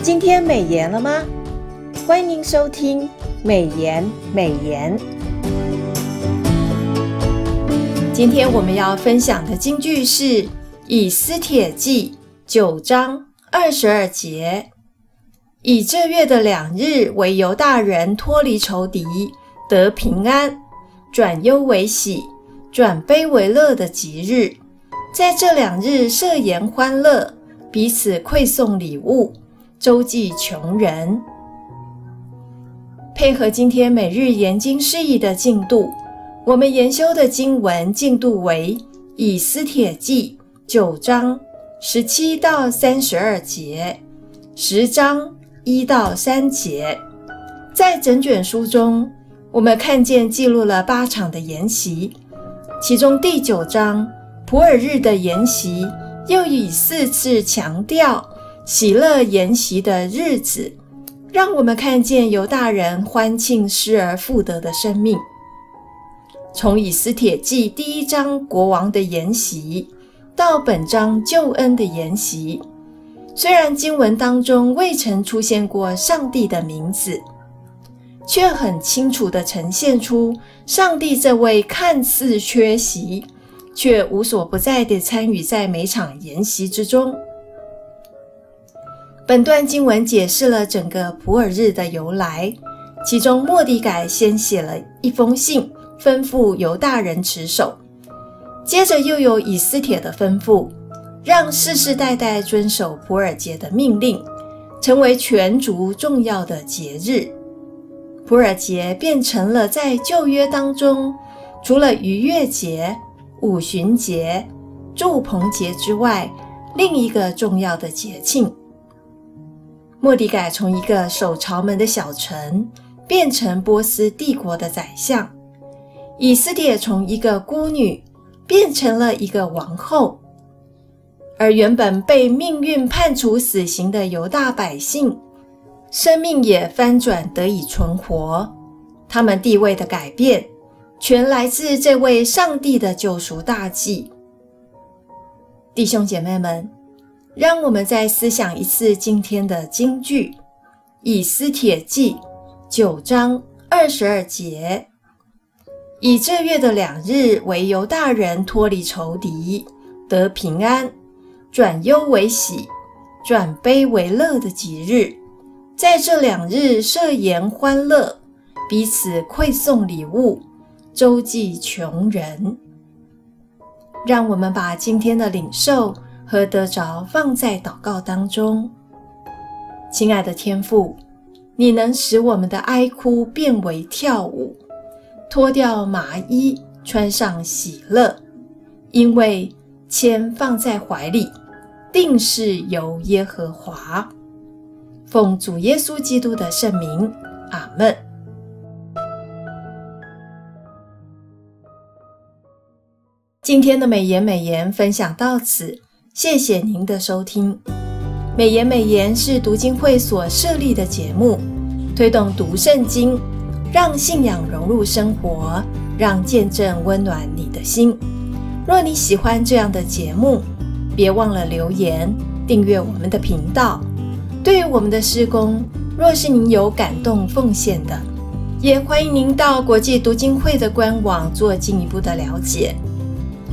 今天美言了吗？欢迎收听美言美言。今天我们要分享的金句是《以斯帖记》九章二十二节：以这月的两日为犹大人脱离仇敌，得平安，转忧为喜，转悲为乐的吉日。在这两日设筵欢乐，彼此馈送礼物。周济穷人，配合今天每日研经释义的进度，我们研修的经文进度为《以斯帖记》九章十七到三十二节，十章一到三节。在整卷书中，我们看见记录了八场的研习，其中第九章普尔日的研习，又以四次强调。喜乐筵席的日子，让我们看见犹大人欢庆失而复得的生命。从以斯帖记第一章国王的筵席，到本章救恩的筵席，虽然经文当中未曾出现过上帝的名字，却很清楚地呈现出上帝这位看似缺席，却无所不在地参与在每场筵席之中。本段经文解释了整个普尔日的由来，其中莫底改先写了一封信，吩咐犹大人持守，接着又有以斯帖的吩咐，让世世代代遵守普尔节的命令，成为全族重要的节日。普尔节变成了在旧约当中，除了逾越节、五旬节、住棚节之外，另一个重要的节庆。莫迪改从一个守朝门的小臣，变成波斯帝国的宰相；以斯帖从一个孤女，变成了一个王后；而原本被命运判处死刑的犹大百姓，生命也翻转得以存活。他们地位的改变，全来自这位上帝的救赎大计。弟兄姐妹们。让我们再思想一次今天的金句，《以斯帖记》九章二十二节：以这月的两日为犹大人脱离仇敌，得平安，转忧为喜，转悲为乐的吉日。在这两日设筵欢乐，彼此馈送礼物，周济穷人。让我们把今天的领受。和得着放在祷告当中，亲爱的天父，你能使我们的哀哭变为跳舞，脱掉麻衣，穿上喜乐，因为签放在怀里，定是由耶和华。奉主耶稣基督的圣名，阿门。今天的美言美言分享到此。谢谢您的收听。美言美言是读经会所设立的节目，推动读圣经，让信仰融入生活，让见证温暖你的心。若你喜欢这样的节目，别忘了留言订阅我们的频道。对于我们的施工，若是您有感动奉献的，也欢迎您到国际读经会的官网做进一步的了解。